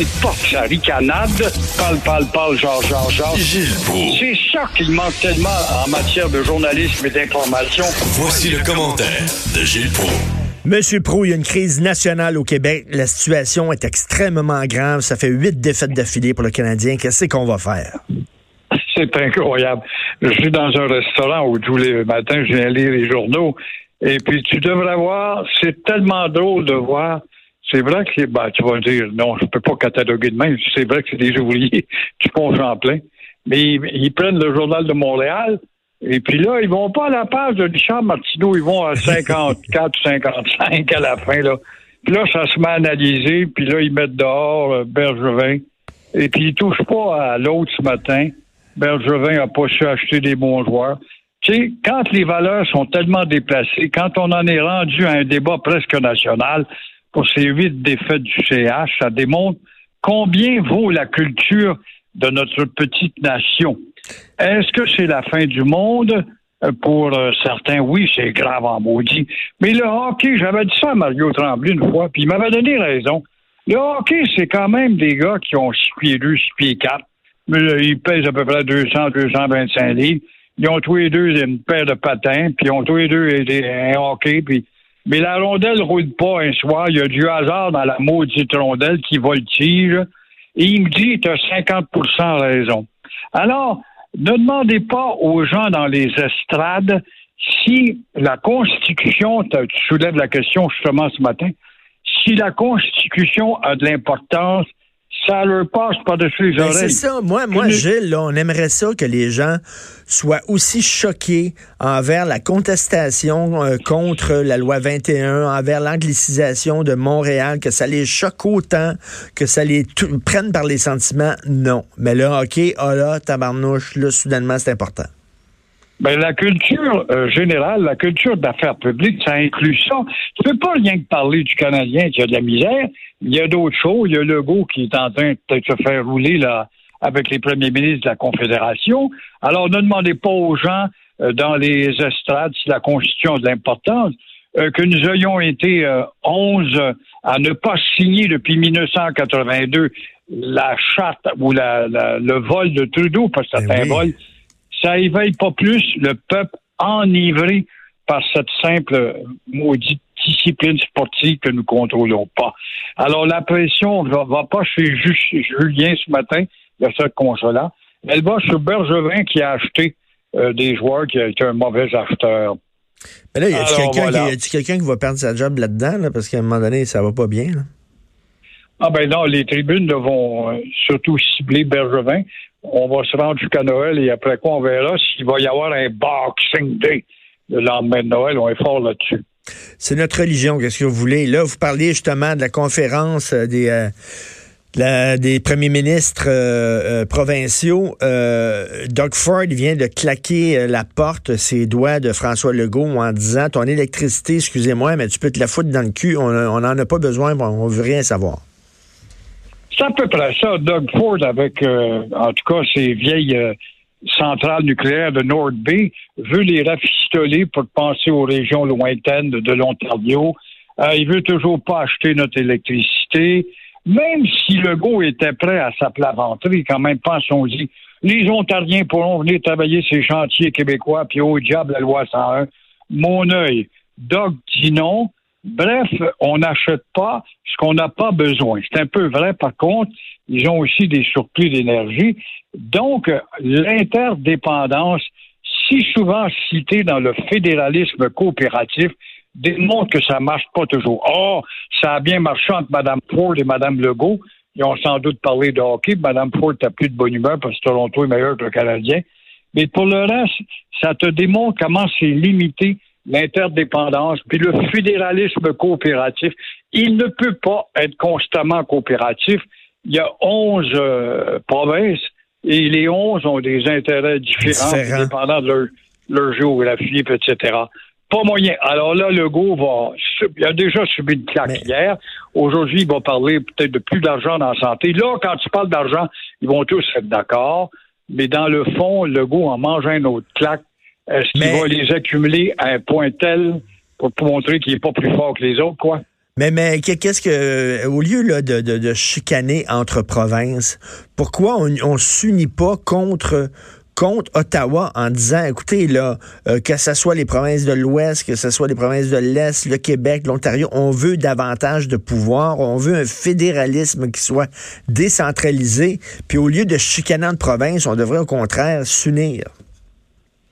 C'est pas que ça ricanade. Parle, parle, parle, genre, genre, genre. C'est ça qu'il manque tellement en matière de journalisme et d'information. Voici le commentaire de Gilles Proulx. Monsieur Pro, il y a une crise nationale au Québec. La situation est extrêmement grave. Ça fait huit défaites d'affilée pour le Canadien. Qu'est-ce qu'on va faire? C'est incroyable. Je suis dans un restaurant où tous les matins, je viens lire les journaux. Et puis, tu devrais voir, c'est tellement drôle de voir. C'est vrai que, ben, tu vas dire, non, je peux pas cataloguer de même. C'est vrai que c'est des ouvriers du pont Champlain. Mais ils, prennent le journal de Montréal, et puis là, ils vont pas à la page de Richard Martineau, ils vont à 54 ou 55 à la fin. Là. Puis là, ça se met à analyser, puis là, ils mettent dehors euh, Bergevin. Et puis ils touchent pas à l'autre ce matin. Bergevin a pas su acheter des bons joueurs. Tu sais, quand les valeurs sont tellement déplacées, quand on en est rendu à un débat presque national pour ces huit défaites du CH, ça démontre combien vaut la culture de notre petite nation. Est-ce que c'est la fin du monde? Euh, pour euh, certains, oui, c'est grave en maudit. Mais le hockey, j'avais dit ça à Mario Tremblay une fois, puis il m'avait donné raison. Le hockey, c'est quand même des gars qui ont 6 pieds 2, 6 pieds 4. Ils pèsent à peu près 200, 225 livres. Ils ont tous les deux une paire de patins, puis ils ont tous les deux un hockey, puis... Mais la rondelle roule pas un soir. Il y a du hasard dans la maudite rondelle qui voltige. Et il me dit, tu as 50% raison. Alors, ne demandez pas aux gens dans les estrades si la Constitution, tu soulèves la question justement ce matin, si la Constitution a de l'importance ça leur passe par-dessus les ben, oreilles. C'est ça. Moi, moi Gilles, on aimerait ça que les gens soient aussi choqués envers la contestation euh, contre la loi 21, envers l'anglicisation de Montréal, que ça les choque autant, que ça les prenne par les sentiments. Non. Mais là, OK, oh là, tabarnouche, là, soudainement, c'est important. Ben, la culture euh, générale, la culture d'affaires publiques, ça inclut ça. Tu peux pas rien que parler du Canadien qui a de la misère. Il y a d'autres choses. Il y a Legault qui est en train de se faire rouler là avec les premiers ministres de la Confédération. Alors, ne demandez pas aux gens euh, dans les estrades si la Constitution a de l'importance. Euh, que nous ayons été 11 à ne pas signer depuis 1982 la charte ou la, le vol de Trudeau, parce que c'est ben un vol ça éveille pas plus le peuple enivré par cette simple maudite discipline sportive que nous contrôlons pas. Alors, la pression ne va, pas chez Julien ce matin, il y a cette console-là. Elle va sur Bergevin qui a acheté euh, des joueurs qui a été un mauvais acheteur. Mais là, y a-t-il quelqu'un qui va perdre sa job là-dedans, parce qu'à un moment donné, ça va pas bien? Ah ben non, les tribunes vont euh, surtout cibler Bergevin on va se rendre jusqu'à Noël et après quoi, on verra s'il va y avoir un Boxing Day le lendemain de Noël. On est fort là-dessus. C'est notre religion, qu'est-ce que vous voulez? Là, vous parliez justement de la conférence euh, des, euh, des premiers ministres euh, provinciaux. Doug Ford vient de claquer la porte, ses doigts de François Legault en disant Ton électricité, excusez-moi, mais tu peux te la foutre dans le cul, on n'en a pas besoin, on ne veut rien savoir. C'est à peu près ça. Doug Ford, avec, euh, en tout cas, ses vieilles euh, centrales nucléaires de Nord Bay, veut les rafistoler pour penser aux régions lointaines de, l'Ontario. Euh, il veut toujours pas acheter notre électricité. Même si le Legault était prêt à s'aplaventrer, quand même, pensons-y. Les Ontariens pourront venir travailler ces chantiers québécois, puis au diable la loi 101. Mon œil. Doug dit non. Bref, on n'achète pas ce qu'on n'a pas besoin. C'est un peu vrai. Par contre, ils ont aussi des surplus d'énergie. Donc, l'interdépendance, si souvent citée dans le fédéralisme coopératif, démontre que ça marche pas toujours. Or, ça a bien marché entre Mme Ford et Mme Legault. Ils ont sans doute parlé de hockey. Mme Ford n'a plus de bonne humeur parce que Toronto est meilleur que le Canadien. Mais pour le reste, ça te démontre comment c'est limité l'interdépendance, puis le fédéralisme coopératif, il ne peut pas être constamment coopératif. il y a 11 euh, provinces et les 11 ont des intérêts différents, dépendant de leur, leur géographie, etc. Pas moyen. Alors là, Legault va. Il a déjà subi une claque Mais- hier. Aujourd'hui, il va parler peut-être de plus d'argent dans la santé. Là, quand tu parles d'argent, ils vont tous être d'accord. Mais dans le fond, Legault en mange un autre claque. Est-ce qu'il Mais- va les accumuler à un point tel pour, montrer qu'il n'est pas plus fort que les autres, quoi? Mais, mais qu'est- qu'est-ce que, au lieu là, de, de, de chicaner entre provinces, pourquoi on ne s'unit pas contre contre Ottawa en disant, écoutez, là, euh, que ce soit les provinces de l'Ouest, que ce soit les provinces de l'Est, le Québec, l'Ontario, on veut davantage de pouvoir, on veut un fédéralisme qui soit décentralisé, puis au lieu de chicaner entre provinces, on devrait au contraire s'unir.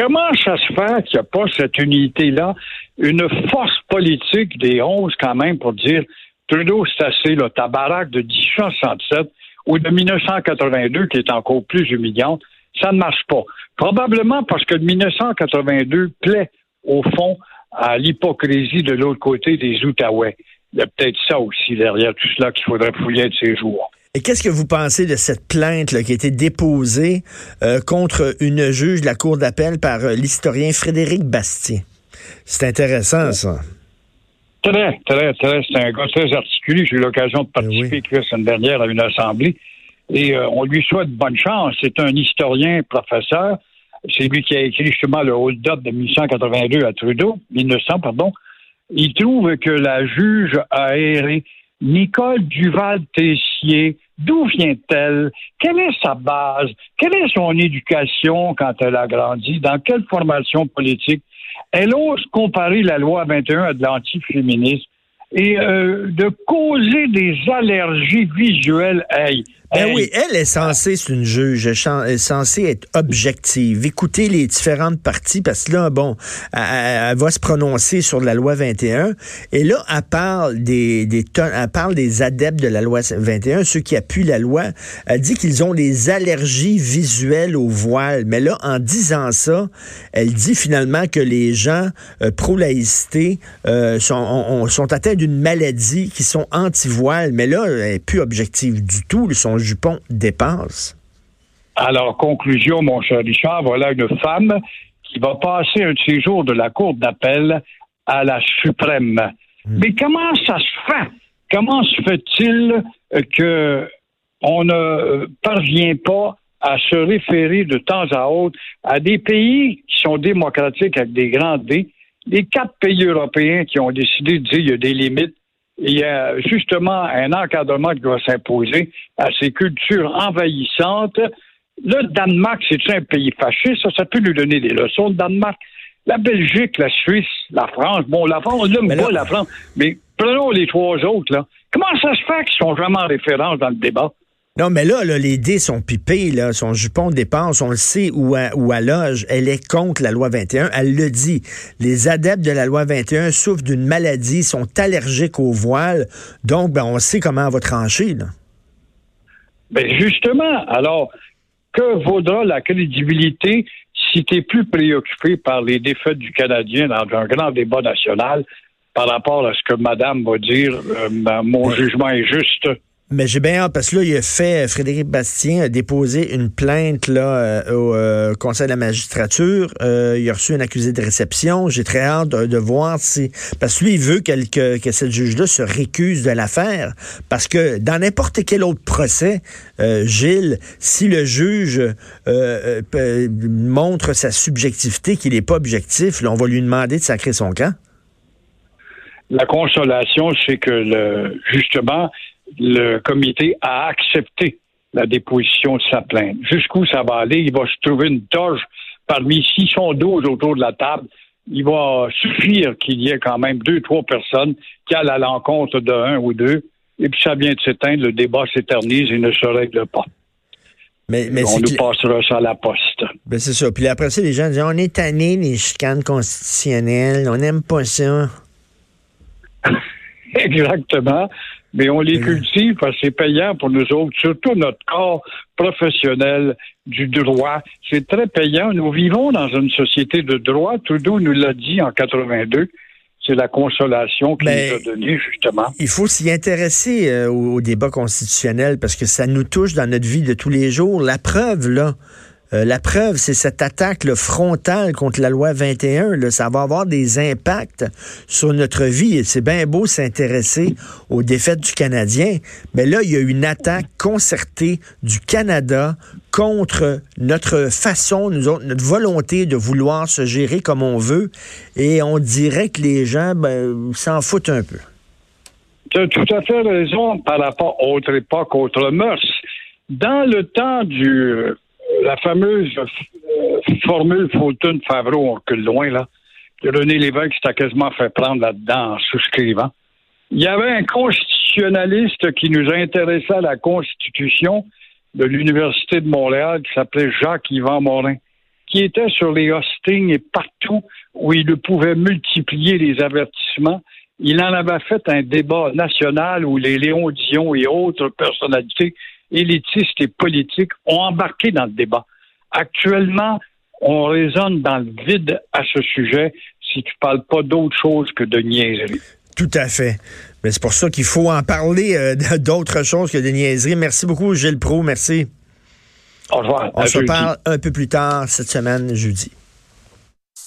Comment ça se fait qu'il n'y a pas cette unité-là, une force politique des 11 quand même pour dire Trudeau, c'est assez, là, ta de 1867 ou de 1982 qui est encore plus humiliante, ça ne marche pas. Probablement parce que le 1982 plaît au fond à l'hypocrisie de l'autre côté des Outaouais. Il y a peut-être ça aussi derrière tout cela qu'il faudrait fouiller de ces jours. Et qu'est-ce que vous pensez de cette plainte là, qui a été déposée euh, contre une juge de la Cour d'appel par euh, l'historien Frédéric Bastien? C'est intéressant, ça. Très, très, très. C'est un gars très articulé. J'ai eu l'occasion de participer oui. avec lui la semaine dernière à une assemblée. Et euh, on lui souhaite bonne chance. C'est un historien, professeur. C'est lui qui a écrit justement le hold-up de 1882 à Trudeau, 1900, pardon. Il trouve que la juge a erré. Nicole Duval-Tessier, d'où vient-elle? Quelle est sa base? Quelle est son éducation quand elle a grandi? Dans quelle formation politique? Elle ose comparer la loi 21 à de l'antiféminisme et euh, de causer des allergies visuelles. Hey, Ben hey, oui, elle est censée, c'est une juge, elle est censée être objective, écouter les différentes parties, parce que là, bon, elle, elle va se prononcer sur la loi 21, et là, elle parle des, elle parle des adeptes de la loi 21, ceux qui appuient la loi, elle dit qu'ils ont des allergies visuelles au voile, mais là, en disant ça, elle dit finalement que les gens euh, pro-laïcité euh, sont, ont- ont- sont atteints d'une maladie, qui sont anti-voile, mais là, elle n'est plus objective du tout, son jupon dépasse. Alors, conclusion, mon cher Richard, voilà une femme qui va passer un de ses jours de la Cour d'appel à la Suprême. Mais comment ça se fait? Comment se fait-il euh, que on ne euh, parvient pas à se référer de temps à autre à des pays qui sont démocratiques avec des grands D, les quatre pays européens qui ont décidé de dire qu'il y a des limites il y a justement un encadrement qui doit s'imposer à ces cultures envahissantes. Le Danemark, c'est un pays fasciste, ça, ça peut nous donner des leçons. Le Danemark, la Belgique, la Suisse, la France. Bon, la France, on n'aime là- pas la France, mais prenons les trois autres, là. Comment ça se fait qu'ils sont jamais en référence dans le débat? Non, mais là, là, les dés sont pipés, là, son jupon dépasse, on le sait où elle, où elle loge. Elle est contre la loi 21. Elle le dit. Les adeptes de la loi 21 souffrent d'une maladie, sont allergiques au voile. Donc, ben, on sait comment elle va trancher, là. Ben justement, alors, que vaudra la crédibilité si tu es plus préoccupé par les défaites du Canadien dans un grand débat national par rapport à ce que Madame va dire, euh, ma- mon jugement est juste? Mais j'ai bien hâte, parce que là, il a fait, Frédéric Bastien a déposé une plainte là, euh, au euh, Conseil de la magistrature. Euh, il a reçu un accusé de réception. J'ai très hâte de, voir si... Parce que lui, il veut que, que cette juge-là se récuse de l'affaire. Parce que dans n'importe quel autre procès, Gilles, si le juge montre sa subjectivité, qu'il n'est pas objectif, on va lui demander de sacrer son camp. La consolation, c'est que le, justement, le comité a accepté la déposition de sa plainte. Jusqu'où ça va aller? Il va se trouver une toge parmi 612 autour de la table. Il va suffire qu'il y ait quand même deux, trois personnes qui allent à l'encontre de un ou deux. Et puis ça vient de s'éteindre, le débat s'éternise et ne se règle pas. Mais, mais On nous passera ça à la poste. ben, c'est ça. Puis après ça, les gens disent on est tanné des chicanes constitutionnelles, on n'aime pas ça. Exactement. Mais on les Oui. cultive parce que c'est payant pour nous autres, surtout notre corps professionnel du droit. C'est très payant. Nous vivons dans une société de droit. Trudeau nous l'a dit en 82. c'est la consolation qu'il nous a donnée, justement. Il faut s'y intéresser euh, au, au débat constitutionnel parce que ça nous touche dans notre vie de tous les jours. La preuve, là, euh, la preuve, c'est cette attaque frontale contre la loi 21. Là, ça va avoir des impacts sur notre vie. C'est bien beau s'intéresser aux défaites du Canadien, mais là, il y a une attaque concertée du Canada contre notre façon, nous autres, notre volonté de vouloir se gérer comme on veut. Et on dirait que les gens ben, s'en foutent un peu. Tu as tout à fait raison par rapport à autre époque, autre mœurs. Dans le temps du la fameuse euh, formule Fulton-Favreau, on recule loin, là, que René Lévesque s'était quasiment fait prendre là-dedans en souscrivant. Il y avait un constitutionnaliste qui nous intéressait à la Constitution de l'Université de Montréal qui s'appelait Jacques-Yvan Morin, qui était sur les hostings et partout où il pouvait multiplier les avertissements. Il en avait fait un débat national où les Léon Dion et autres personnalités élitistes et politiques ont embarqué dans le débat. Actuellement, on raisonne dans le vide à ce sujet si tu parles pas d'autre chose que de niaiserie. Tout à fait. Mais c'est pour ça qu'il faut en parler euh, d'autres choses que de niaiseries. Merci beaucoup, Gilles Pro. Merci. Au revoir. On se jeudi. parle un peu plus tard cette semaine, jeudi.